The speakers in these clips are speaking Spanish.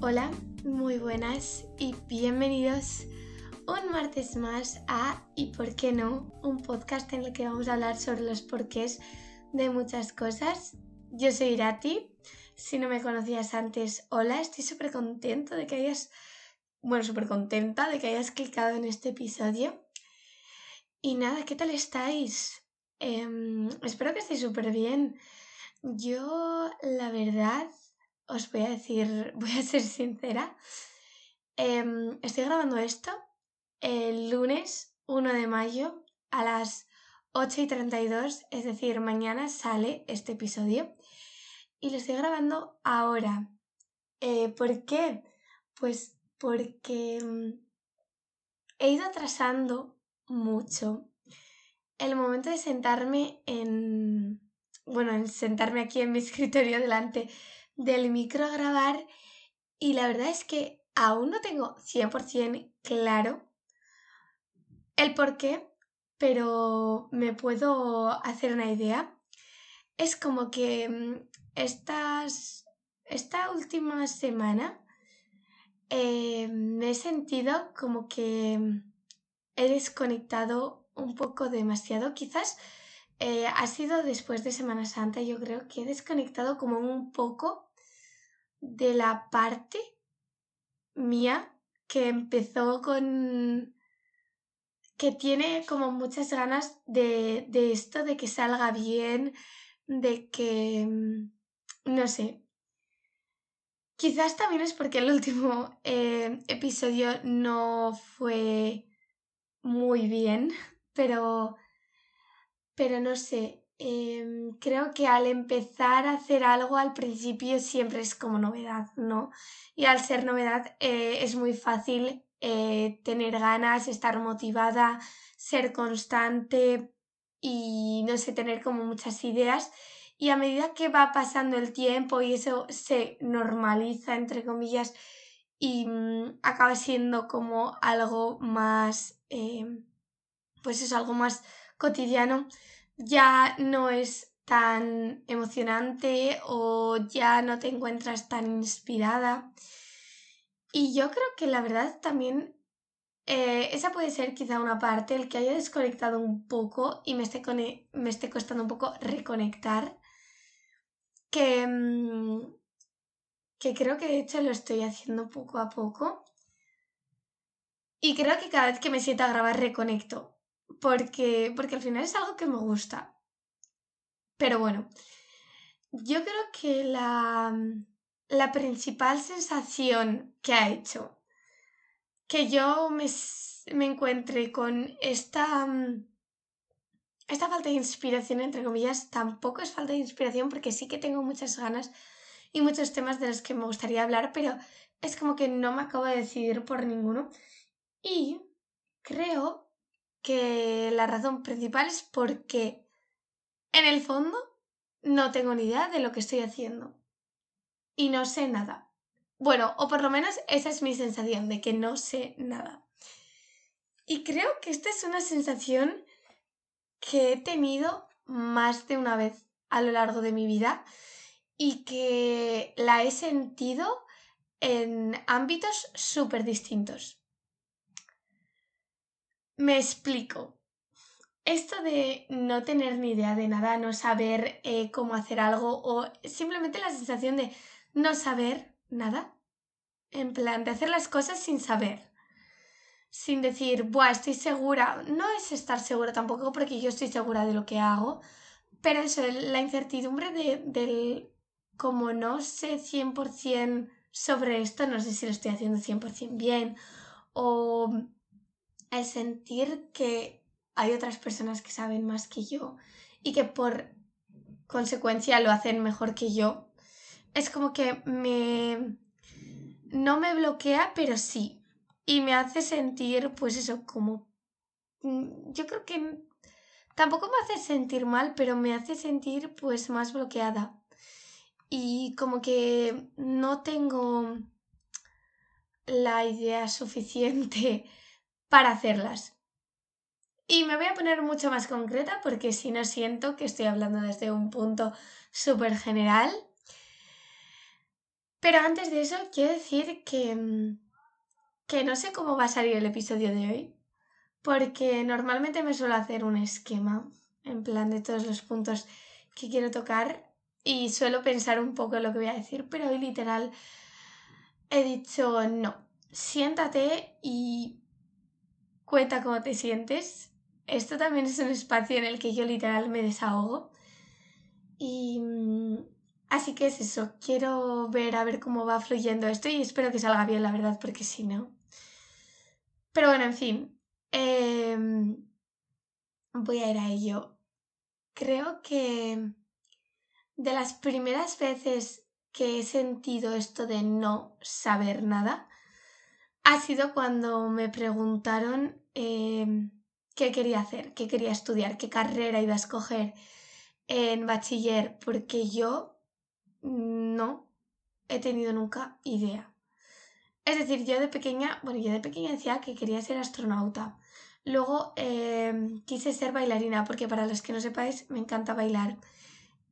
Hola, muy buenas y bienvenidos un martes más a Y por qué no, un podcast en el que vamos a hablar sobre los porqués de muchas cosas. Yo soy Irati, si no me conocías antes, hola, estoy súper contento de que hayas, bueno, súper contenta de que hayas clicado en este episodio. Y nada, ¿qué tal estáis? Em, espero que estéis súper bien. Yo, la verdad, os voy a decir, voy a ser sincera. Em, estoy grabando esto el lunes 1 de mayo a las 8 y 32, es decir, mañana sale este episodio y lo estoy grabando ahora. Eh, ¿Por qué? Pues porque mm, he ido atrasando mucho el momento de sentarme en, bueno, en sentarme aquí en mi escritorio delante del micro a grabar y la verdad es que aún no tengo 100% claro el por qué, pero me puedo hacer una idea. Es como que mm, estas, esta última semana eh, me he sentido como que he desconectado un poco demasiado. Quizás eh, ha sido después de Semana Santa, yo creo que he desconectado como un poco de la parte mía que empezó con que tiene como muchas ganas de, de esto, de que salga bien, de que, mm, no sé. Quizás también es porque el último eh, episodio no fue muy bien, pero, pero no sé, Em, creo que al empezar a hacer algo al principio siempre es como novedad, ¿no? Y al ser novedad eh, es muy fácil eh, tener ganas, estar motivada, ser constante y no sé, tener como muchas ideas. Y a medida que va pasando el tiempo y eso se normaliza, entre comillas, y mm, acaba siendo como algo más, em, pues es algo más cotidiano, ya no es tan emocionante o ya no te encuentras tan inspirada. Y yo creo que la verdad también eh, esa puede ser quizá una parte, el que haya desconectado un poco y me esté, me esté costando un poco reconectar. Que, mm, que creo que de hecho lo estoy haciendo poco a poco. Y creo que cada vez que me siento a grabar reconecto porque, porque al final es algo que me gusta. Pero bueno, yo creo que la, la principal sensación que ha hecho que yo me, me encuentre con esta, esta falta de inspiración, entre comillas, tampoco es falta de inspiración porque sí que tengo muchas ganas y muchos temas de los que me gustaría hablar, pero es como que no me acabo de decidir por ninguno. Y creo que la razón principal es porque en el fondo no tengo ni idea de lo que estoy haciendo. Y no sé nada. Bueno, o por lo menos esa es mi sensación, de que no sé nada. Y creo que esta es una sensación que he tenido más de una vez a lo largo de mi vida y que la he sentido en ámbitos súper distintos. Me explico. Esto de no tener ni idea de nada, no saber eh, cómo hacer algo o simplemente la sensación de no saber nada. En plan, de hacer las cosas sin saber. Sin decir, buah, estoy segura. No es estar segura tampoco porque yo estoy segura de lo que hago. Pero eso, la incertidumbre de, del como no sé 100% sobre esto, no sé si lo estoy haciendo 100% bien o el sentir que hay otras personas que saben más que yo y que por consecuencia lo hacen mejor que yo, es como que me... no me bloquea, pero sí. Y me hace sentir, pues eso, como... Mm, yo creo que tampoco me hace sentir mal, pero me hace sentir pues más bloqueada. Y como que no tengo la idea suficiente para hacerlas. Y me voy a poner mucho más concreta porque si no siento que estoy hablando desde un punto súper general. Pero antes de eso, quiero decir que, mm, que no sé cómo va a salir el episodio de hoy, porque normalmente me suelo hacer un esquema, en plan de todos los puntos que quiero tocar, y suelo pensar un poco en lo que voy a decir, pero hoy literal he dicho no, siéntate y cuenta cómo te sientes. Esto también es un espacio en el que yo literal me desahogo. Y mm, así que es eso, quiero ver a ver cómo va fluyendo esto y espero que salga bien, la verdad, porque si no. Pero bueno, en fin. Em, voy a ir a ello. Creo que de las primeras veces que he sentido esto de no saber nada ha sido cuando me preguntaron em, qué quería hacer, qué quería estudiar, qué carrera iba a escoger en bachiller, porque yo no he tenido nunca idea. Es decir, yo de pequeña, bueno, yo de pequeña decía que quería ser astronauta. Luego em, quise ser bailarina, porque para los que no sepáis, me encanta bailar.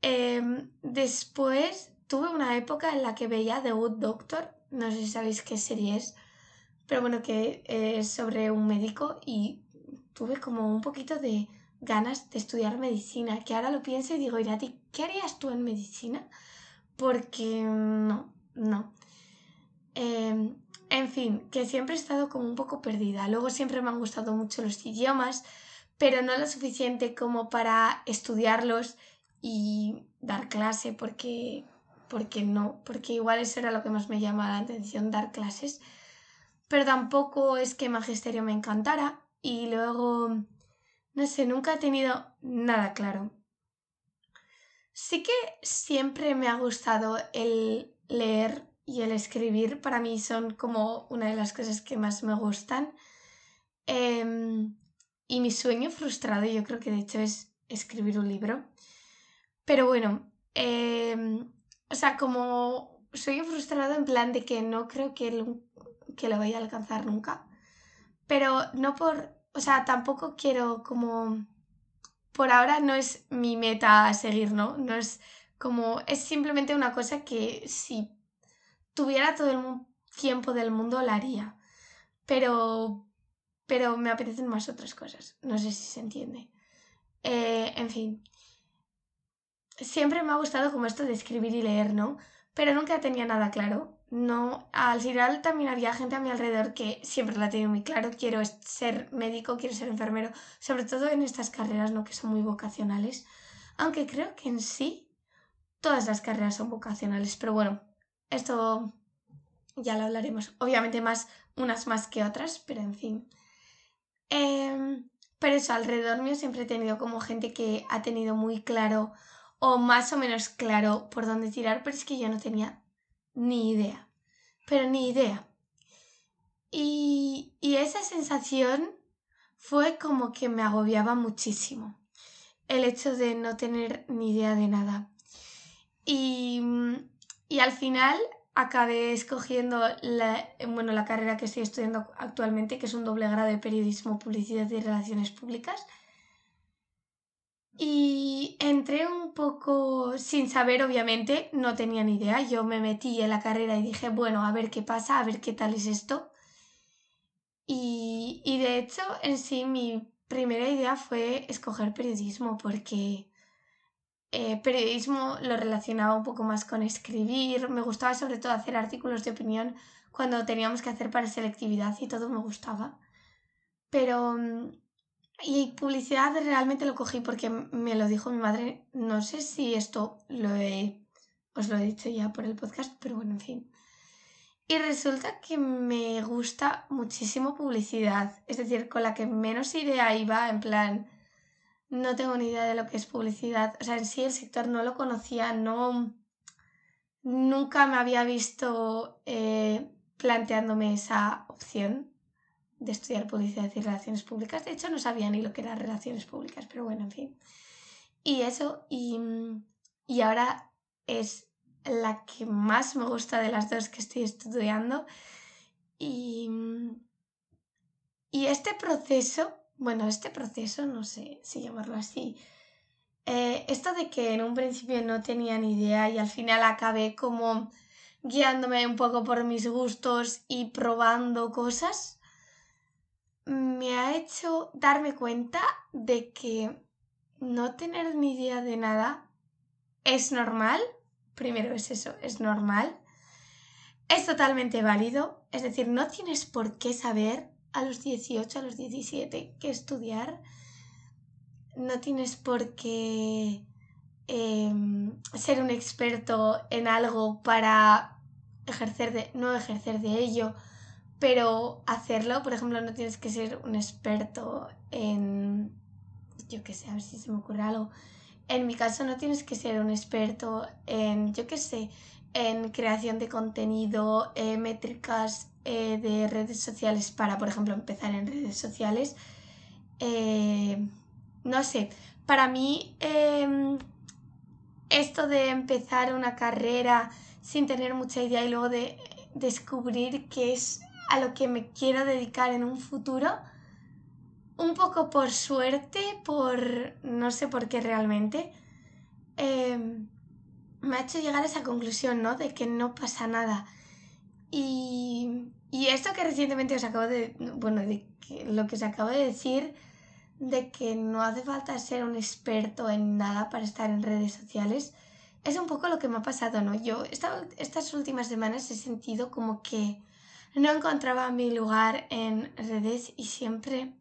Em, después tuve una época en la que veía The Good Doctor, no sé si sabéis qué serie es, pero bueno, que es sobre un médico y tuve como un poquito de ganas de estudiar medicina, que ahora lo pienso y digo, Irati, ¿qué harías tú en medicina? Porque no, no. Em, en fin, que siempre he estado como un poco perdida. Luego siempre me han gustado mucho los idiomas, pero no lo suficiente como para estudiarlos y dar clase, porque, porque no, porque igual eso era lo que más me llama la atención, dar clases. Pero tampoco es que magisterio me encantara y luego, no sé, nunca he tenido nada claro. Sí que siempre me ha gustado el leer y el escribir. Para mí son como una de las cosas que más me gustan. Em, y mi sueño frustrado, yo creo que de hecho es escribir un libro. Pero bueno, em, o sea, como sueño frustrado en plan de que no creo que que lo vaya a alcanzar nunca. Pero no por, o sea, tampoco quiero como, por ahora no es mi meta seguir, ¿no? No es como, es simplemente una cosa que si tuviera todo el tiempo del mundo la haría. Pero, pero me apetecen más otras cosas. No sé si se entiende. Eh, en fin siempre me ha gustado como esto de escribir y leer, ¿no? Pero nunca tenía nada claro. No, al final también había gente a mi alrededor que siempre la tiene muy claro. Quiero ser médico, quiero ser enfermero, sobre todo en estas carreras, ¿no? Que son muy vocacionales. Aunque creo que en sí todas las carreras son vocacionales. Pero bueno, esto ya lo hablaremos. Obviamente más unas más que otras, pero en fin. Em, pero eso, alrededor mío siempre he tenido como gente que ha tenido muy claro o más o menos claro por dónde tirar, pero es que yo no tenía ni idea, pero ni idea. Y, y esa sensación fue como que me agobiaba muchísimo, el hecho de no tener ni idea de nada. Y, y al final acabé escogiendo la, bueno, la carrera que estoy estudiando actualmente, que es un doble grado de periodismo, publicidad y relaciones públicas y entré un poco sin saber, obviamente, no tenía ni idea. Yo me metí en la carrera y dije, bueno, a ver qué pasa, a ver qué tal es esto. Y, y de hecho, en sí, mi primera idea fue escoger periodismo, porque eh, periodismo lo relacionaba un poco más con escribir. Me gustaba sobre todo hacer artículos de opinión cuando teníamos que hacer para selectividad y todo me gustaba. Pero mm, y publicidad realmente lo cogí porque me lo dijo mi madre. No sé si esto lo he, os lo he dicho ya por el podcast, pero bueno, en fin. Y resulta que me gusta muchísimo publicidad. Es decir, con la que menos idea iba, en plan, no tengo ni idea de lo que es publicidad. O sea, en sí el sector no lo conocía, no... Nunca me había visto eh, planteándome esa opción de estudiar publicidad y relaciones públicas. De hecho, no sabía ni lo que eran relaciones públicas, pero bueno, en fin. Y eso, y, y ahora es la que más me gusta de las dos que estoy estudiando. Y, y este proceso, bueno, este proceso, no sé si llamarlo así, eh, esto de que en un principio no tenía ni idea y al final acabé como guiándome un poco por mis gustos y probando cosas, me ha hecho darme cuenta de que no tener ni idea de nada es normal. Primero es eso, es normal. Es totalmente válido. Es decir, no tienes por qué saber a los 18, a los 17 qué estudiar. No tienes por qué em, ser un experto en algo para ejercer de, no ejercer de ello pero hacerlo, por ejemplo, no tienes que ser un experto en, yo qué sé, a ver si se me ocurre algo. En mi caso no tienes que ser un experto en, yo qué sé, en creación de contenido, eh, métricas eh, de redes sociales para, por ejemplo, empezar en redes sociales. Eh, no sé, para mí em, esto de empezar una carrera sin tener mucha idea y luego de descubrir que es a lo que me quiero dedicar en un futuro, un poco por suerte, por no sé por qué realmente, em, me ha hecho llegar a esa conclusión, ¿no? De que no pasa nada. Y, y esto que recientemente os acabo de, bueno, de lo que os acabo de decir, de que no hace falta ser un experto en nada para estar en redes sociales, es un poco lo que me ha pasado, ¿no? Yo estas últimas semanas he sentido como que no encontraba mi lugar en redes y siempre,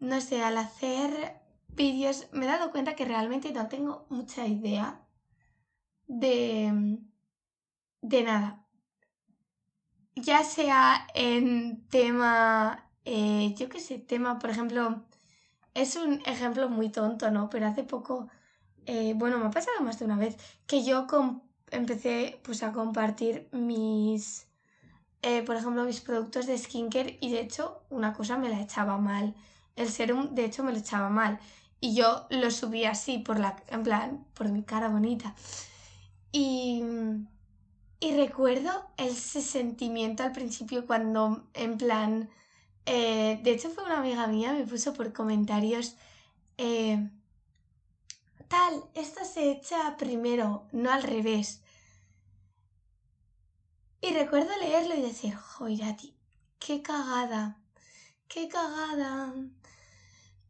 no sé, al hacer vídeos me he dado cuenta que realmente no tengo mucha idea de, de nada. Ya sea en tema, eh, yo qué sé, tema, por ejemplo, es un ejemplo muy tonto, ¿no? Pero hace poco, eh, bueno, me ha pasado más de una vez, que yo empecé pues a compartir mis eh, por ejemplo, mis productos de skincare y de hecho una cosa me la echaba mal. El serum, de hecho, me lo echaba mal. Y yo lo subí así, por la, en plan, por mi cara bonita. Y, y recuerdo ese sentimiento al principio cuando, en plan, eh, de hecho fue una amiga mía, me puso por comentarios, eh, tal, esto se echa primero, no al revés. Y recuerdo leerlo y decir, Joirati, qué cagada, qué cagada.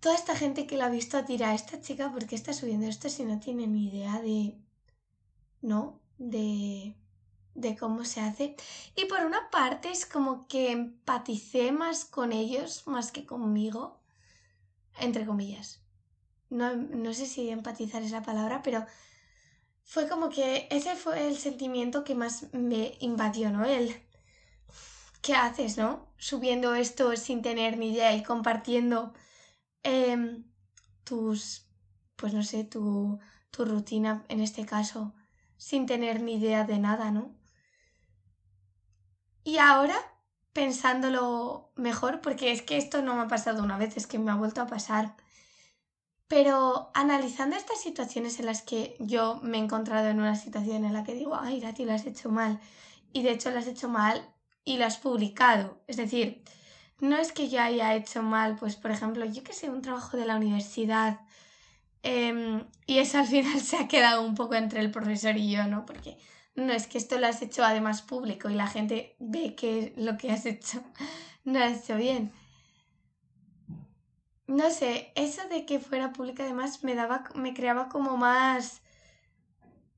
Toda esta gente que la ha visto a esta chica, ¿por qué está subiendo esto si no tiene ni idea de... ¿no? De de cómo se hace. Y por una parte es como que empaticé más con ellos más que conmigo, entre comillas. No, no sé si empatizar es la palabra, pero fue como que ese fue el sentimiento que más me invadió, ¿no? El, ¿qué haces, no? Subiendo esto sin tener ni idea y compartiendo em, tus, pues no sé, tu, tu rutina en este caso, sin tener ni idea de nada, ¿no? Y ahora, pensándolo mejor, porque es que esto no me ha pasado una vez, es que me ha vuelto a pasar pero analizando estas situaciones en las que yo me he encontrado en una situación en la que digo, ay, Rati, lo has hecho mal, y de hecho lo has hecho mal y lo has publicado. Es decir, no es que yo haya hecho mal, pues por ejemplo, yo que sé, un trabajo de la universidad, em, y eso al final se ha quedado un poco entre el profesor y yo, ¿no? Porque no es que esto lo has hecho además público y la gente ve que lo que has hecho no lo has hecho bien no sé, eso de que fuera pública además me daba, me creaba como más,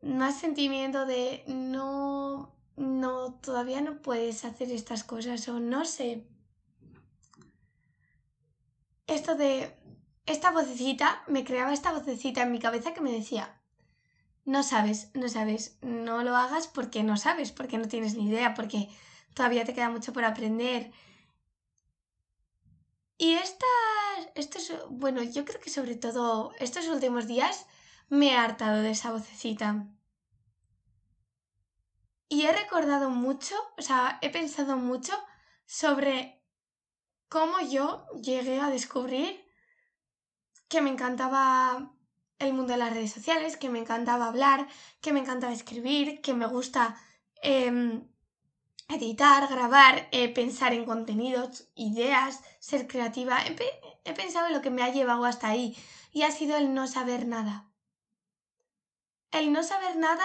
más sentimiento de no, no, todavía no puedes hacer estas cosas o no sé. Esto de, esta vocecita, me creaba esta vocecita en mi cabeza que me decía, no sabes, no sabes, no lo hagas porque no sabes, porque no tienes ni idea, porque todavía te queda mucho por aprender. Y esta esto es, bueno, yo creo que sobre todo estos últimos días me he hartado de esa vocecita. Y he recordado mucho, o sea, he pensado mucho sobre cómo yo llegué a descubrir que me encantaba el mundo de las redes sociales, que me encantaba hablar, que me encantaba escribir, que me gusta em, editar, grabar, eh, pensar en contenidos, ideas, ser creativa. He, pensado en lo que me ha llevado hasta ahí y ha sido el no saber nada. El no saber nada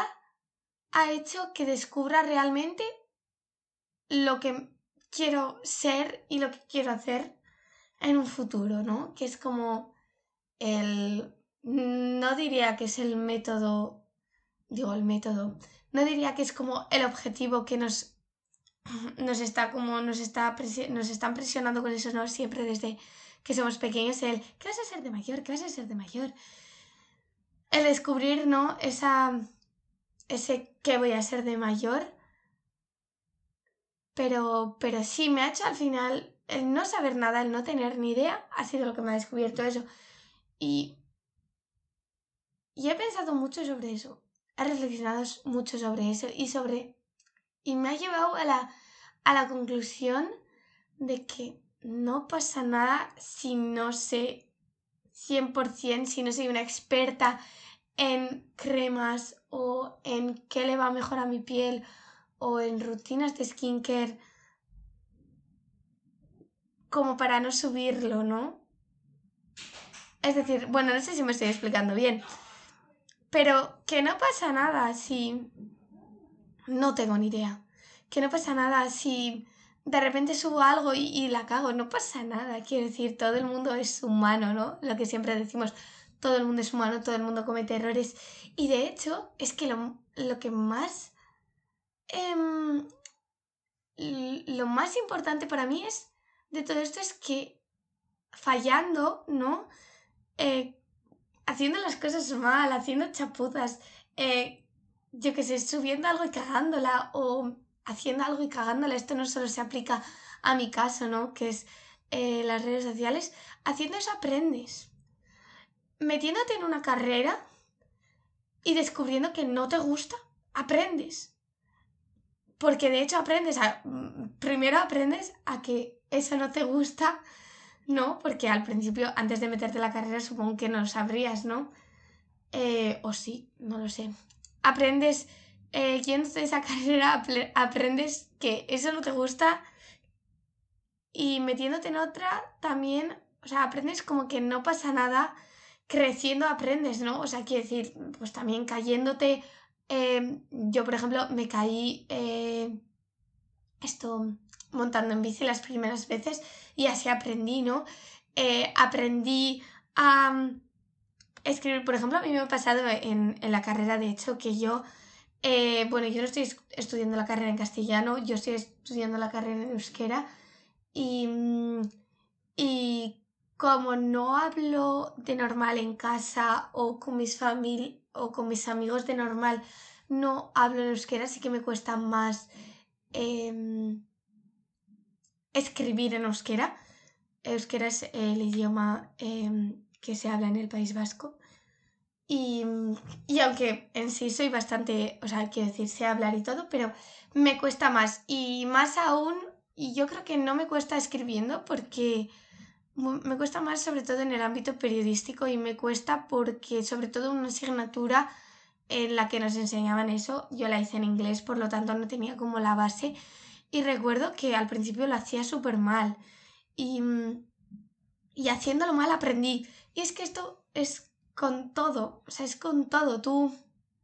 ha hecho que descubra realmente lo que quiero ser y lo que quiero hacer en un futuro, ¿no? Que es como el... No diría que es el método, digo el método, no diría que es como el objetivo que nos, nos está como nos, está nos están presionando con eso, ¿no? Siempre desde que somos pequeños, el ¿qué vas a ser de mayor? ¿Qué vas a ser de mayor? El descubrir, ¿no? Esa, ese qué voy a ser de mayor. Pero, pero sí, me ha hecho al final el no saber nada, el no tener ni idea, ha sido lo que me ha descubierto eso. Y, y he pensado mucho sobre eso. He reflexionado mucho sobre eso y sobre... Y me ha llevado a la, a la conclusión de que no pasa nada si no sé 100%, si no soy una experta en cremas o en qué le va mejor a mi piel o en rutinas de skincare como para no subirlo, ¿no? Es decir, bueno, no sé si me estoy explicando bien, pero que no pasa nada si no tengo ni idea, que no pasa nada si de repente subo algo y, y la cago, no pasa nada, quiero decir, todo el mundo es humano, ¿no? Lo que siempre decimos, todo el mundo es humano, todo el mundo comete errores. Y de hecho, es que lo, lo que más... Em, lo más importante para mí es de todo esto es que fallando, ¿no? Eh, haciendo las cosas mal, haciendo chapuzas, eh, yo que sé, subiendo algo y cagándola o haciendo algo y cagándola, esto no solo se aplica a mi caso, ¿no? Que es eh, las redes sociales, haciendo eso aprendes metiéndote en una carrera y descubriendo que no te gusta, aprendes. Porque de hecho aprendes primero aprendes a que eso no te gusta, ¿no? Porque al principio, antes de meterte en la carrera, supongo que no lo sabrías, ¿no? Eh, o sí, no lo sé. Aprendes, eh, yéndote esa carrera, aprendes que eso no te gusta y metiéndote en otra también, o sea, aprendes como que no pasa nada creciendo aprendes, ¿no? O sea, quiero decir, pues también cayéndote. Eh, yo, por ejemplo, me caí eh, esto montando en bici las primeras veces y así aprendí, ¿no? Eh, aprendí a escribir, por ejemplo, a mí me ha pasado en, en la carrera, de hecho, que yo, bueno, yo no estoy estudiando la carrera en castellano, yo estoy estudiando la carrera en euskera y, mm, y como no hablo de normal en casa o con mis familia o con mis amigos de normal, no hablo en euskera, así que me cuesta más em, escribir en euskera. Euskera es el idioma em, que se habla en el País Vasco. Y, y, aunque en sí soy bastante, o sea, quiero decir, sé hablar y todo, pero me cuesta más. Y más aún, y yo creo que no me cuesta escribiendo porque me cuesta más sobre todo en el ámbito periodístico y me cuesta porque sobre todo una asignatura en la que nos enseñaban eso, yo la hice en inglés, por lo tanto no tenía como la base y recuerdo que al principio lo hacía súper mal y, y haciéndolo mal aprendí. Y es que esto es con todo, o sea, es con todo. Tú,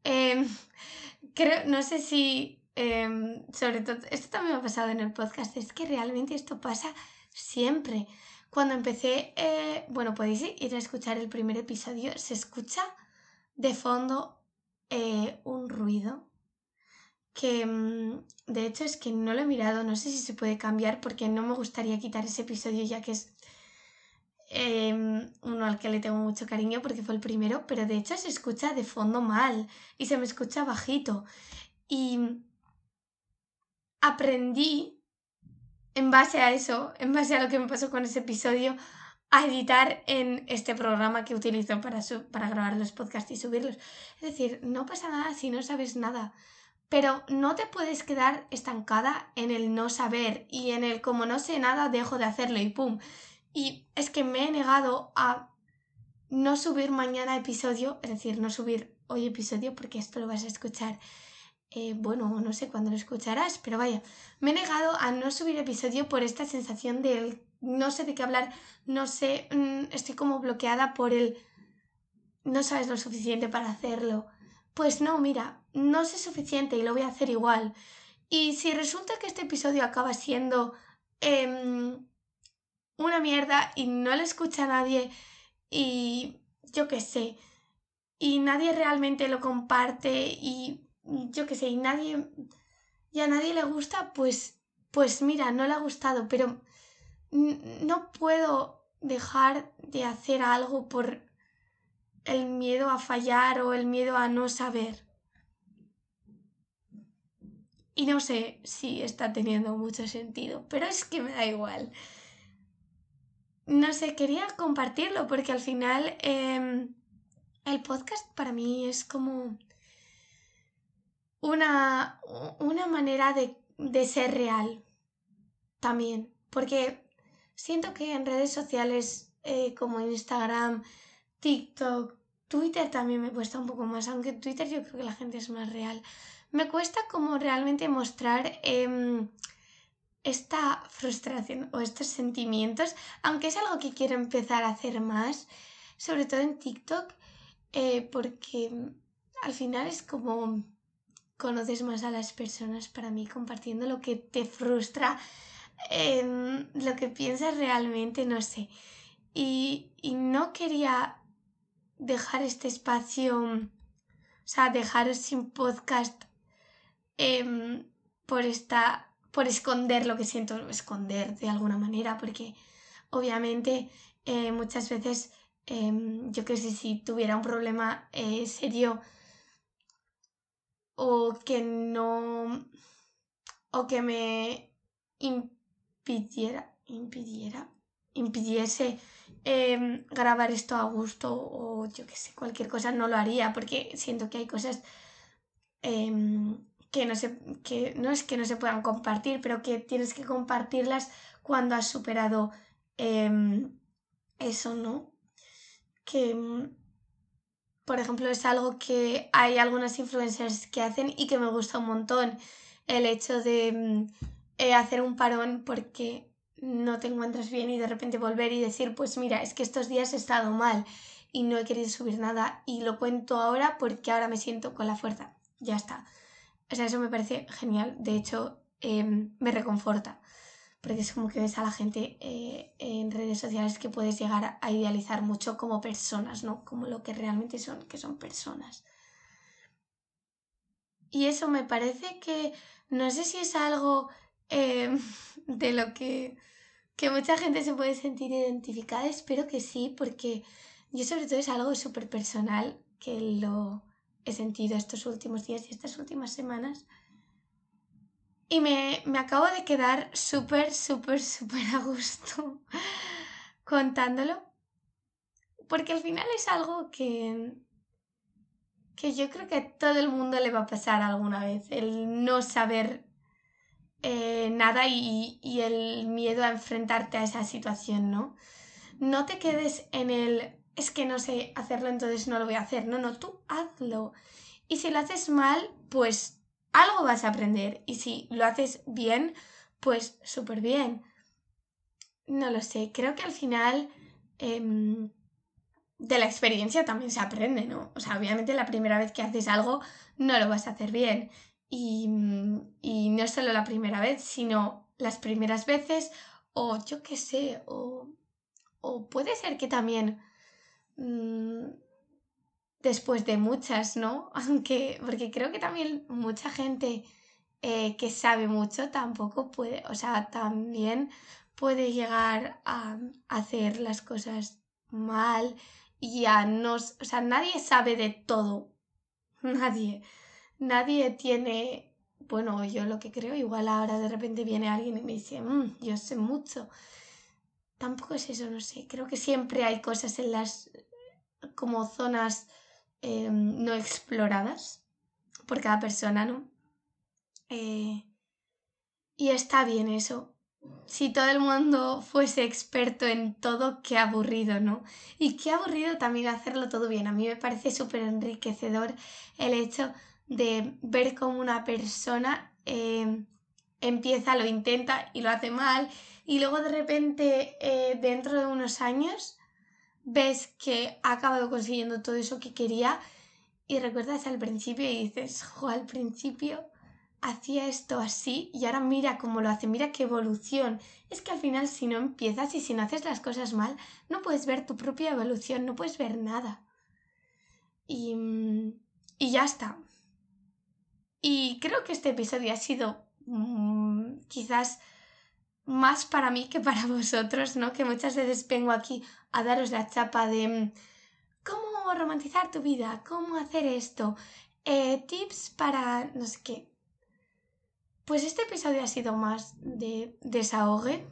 em, creo, no sé si, em, sobre todo, esto también me ha pasado en el podcast, es que realmente esto pasa siempre. Cuando empecé, eh, bueno, podéis ir a escuchar el primer episodio, se escucha de fondo eh, un ruido que mm, de hecho es que no lo he mirado, no sé si se puede cambiar porque no me gustaría quitar ese episodio ya que es em, uno al que le tengo mucho cariño porque fue el primero, pero de hecho se escucha de fondo mal y se me escucha bajito. Y aprendí en base a eso, en base a lo que me pasó con ese episodio, a editar en este programa que utilizo para, para grabar los podcasts y subirlos. Es decir, no pasa nada si no sabes nada, pero no te puedes quedar estancada en el no saber y en el como no sé nada dejo de hacerlo y pum. Y es que me he negado a no subir mañana episodio, es decir, no subir hoy episodio porque esto lo vas a escuchar eh, bueno, no sé cuándo lo escucharás, pero vaya, me he negado a no subir episodio por esta sensación de no sé de qué hablar, no sé, mm, estoy como bloqueada por el no sabes lo suficiente para hacerlo. pues no, mira, no sé suficiente y lo voy a hacer igual. Y si resulta que este episodio acaba siendo em, una mierda y no le escucha a nadie y yo qué sé, y nadie realmente lo comparte y yo qué sé, y nadie y a nadie le gusta, pues pues mira, no le ha gustado, pero no puedo dejar de hacer algo por el miedo a fallar o el miedo a no saber. Y no sé si está teniendo mucho sentido, pero es que me da igual. No sé, quería compartirlo porque al final em, el podcast para mí es como una, una manera de, de ser real también. Porque siento que en redes sociales eh, como Instagram, TikTok, Twitter también me cuesta un poco más, aunque en Twitter yo creo que la gente es más real. Me cuesta como realmente mostrar em, esta frustración o estos sentimientos, aunque es algo que quiero empezar a hacer más, sobre todo en TikTok, eh, porque al final es como conoces más a las personas para mí compartiendo lo que te frustra, em, lo que piensas realmente, no sé. Y, y no quería dejar este espacio, o sea, dejaros sin podcast em, por esta, por esconder lo que siento, esconder de alguna manera, porque obviamente eh, muchas veces, em, yo que sé, si tuviera un problema eh, serio o que no, o que me impidiera, impidiera, impidiese Em, grabar esto a gusto o yo que sé, cualquier cosa no lo haría porque siento que hay cosas em, que no se, que no es que no se puedan compartir, pero que tienes que compartirlas cuando has superado em, eso, ¿no? Que, por ejemplo, es algo que hay algunas influencers que hacen y que me gusta un montón. El hecho de eh, hacer un parón porque no te encuentras bien y de repente volver y decir, pues mira, es que estos días he estado mal y no he querido subir nada y lo cuento ahora porque ahora me siento con la fuerza. Ya está. O sea, eso me parece genial. De hecho, em, me reconforta. Porque es como que ves a la gente eh, en redes sociales que puedes llegar a idealizar mucho como personas, ¿no? Como lo que realmente son, que son personas. Y eso me parece que, no sé si es algo em, de lo que que mucha gente se puede sentir identificada, espero que sí, porque yo sobre todo es algo súper personal que lo he sentido estos últimos días y estas últimas semanas. Y me, me acabo de quedar súper, súper, súper a gusto contándolo. Porque al final es algo que, que yo creo que a todo el mundo le va a pasar alguna vez. El no saber eh, nada y, y, el miedo a enfrentarte a esa situación, ¿no? No te quedes en el es que no sé hacerlo, entonces no lo voy a hacer. No, no, tú hazlo. Y si lo haces mal, pues algo vas a aprender. Y si lo haces bien, pues súper bien. No lo sé, creo que al final em, de la experiencia también se aprende, ¿no? O sea, obviamente la primera vez que haces algo no lo vas a hacer bien. Y, y no solo la primera vez, sino las primeras veces o yo qué sé, o, o puede ser que también después de muchas, ¿no? Aunque, porque creo que también mucha gente eh, que sabe mucho tampoco puede, o sea, también puede llegar a hacer las cosas mal y a no, o sea, nadie sabe de todo, nadie nadie tiene, bueno, yo lo que creo, igual ahora de repente viene alguien y me dice, mmm, yo sé mucho. Tampoco es eso, no sé. Creo que siempre hay cosas en las como zonas em, no exploradas por cada persona, ¿no? Eh, y está bien eso. Si todo el mundo fuese experto en todo, qué aburrido, ¿no? Y qué aburrido también hacerlo todo bien. A mí me parece súper enriquecedor el hecho de ver cómo una persona eh, empieza, lo intenta y lo hace mal y luego de repente eh, dentro de unos años ves que ha acabado consiguiendo todo eso que quería y recuerdas al principio y dices, jo, al principio hacía esto así y ahora mira cómo lo hace, mira qué evolución. Es que al final si no empiezas y si no haces las cosas mal, no puedes ver tu propia evolución, no puedes ver nada. Y, y ya está. Y creo que este episodio ha sido mm, quizás más para mí que para vosotros, ¿no? Que muchas veces vengo aquí a daros la chapa de mm, cómo romantizar tu vida, cómo hacer esto, eh, tips para no sé qué. Pues este episodio ha sido más de desahogue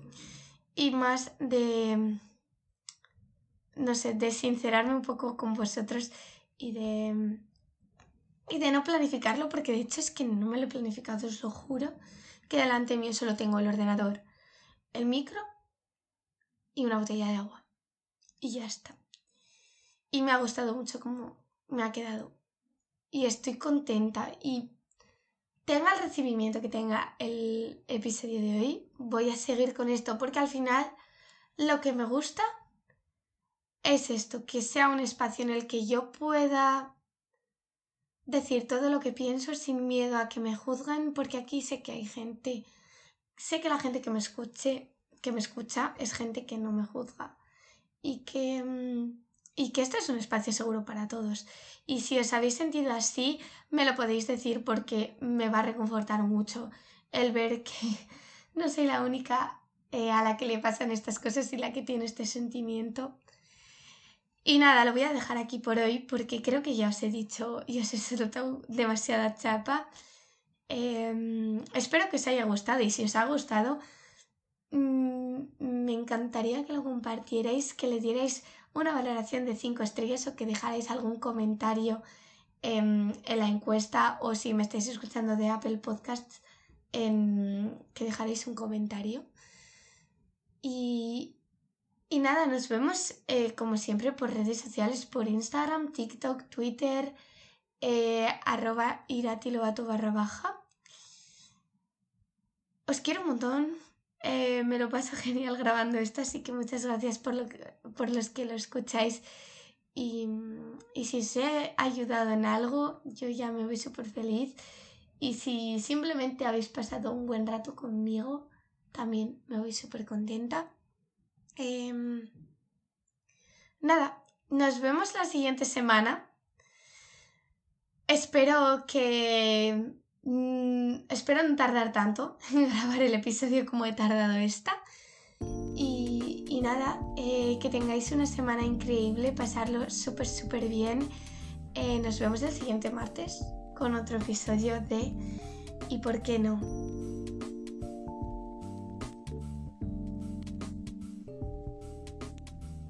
y más de, no sé, de sincerarme un poco con vosotros y de, y de no planificarlo, porque de hecho es que no me lo he planificado, os lo juro, que delante mío solo tengo el ordenador, el micro y una botella de agua. Y ya está. Y me ha gustado mucho cómo me ha quedado. Y estoy contenta y tenga el recibimiento que tenga el episodio de hoy, voy a seguir con esto porque al final lo que me gusta es esto, que sea un espacio en el que yo pueda decir todo lo que pienso sin miedo a que me juzguen, porque aquí sé que hay gente, sé que la gente que me escuche, que me escucha es gente que no me juzga y que mm, y que este es un espacio seguro para todos. Y si os habéis sentido así, me lo podéis decir porque me va a reconfortar mucho el ver que no soy la única eh, a la que le pasan estas cosas y la que tiene este sentimiento. Y nada, lo voy a dejar aquí por hoy porque creo que ya os he dicho y os he soltado demasiada chapa. Em, espero que os haya gustado y si os ha gustado, mm, me encantaría que lo compartierais, que le dierais una valoración de 5 estrellas o que dejarais algún comentario en, la encuesta o si me estáis escuchando de Apple Podcasts, que dejaréis un comentario. Y, nada, nos vemos eh, como siempre por redes sociales, por Instagram, TikTok, Twitter, eh, arroba iratilobato barra baja. Os quiero un montón. Eh, me lo paso genial grabando esto, así que muchas gracias por, lo por los que lo escucháis. Y, y si os he ayudado en algo, yo ya me voy súper feliz. Y si simplemente habéis pasado un buen rato conmigo, también me voy súper contenta. Em, nada, nos vemos la siguiente semana. Espero que Mm, espero no tardar tanto en grabar el episodio como he tardado esta. Y, nada, eh, que tengáis una semana increíble, pasarlo súper, súper bien. Eh, nos vemos el siguiente martes con otro episodio de ¿Y por qué no?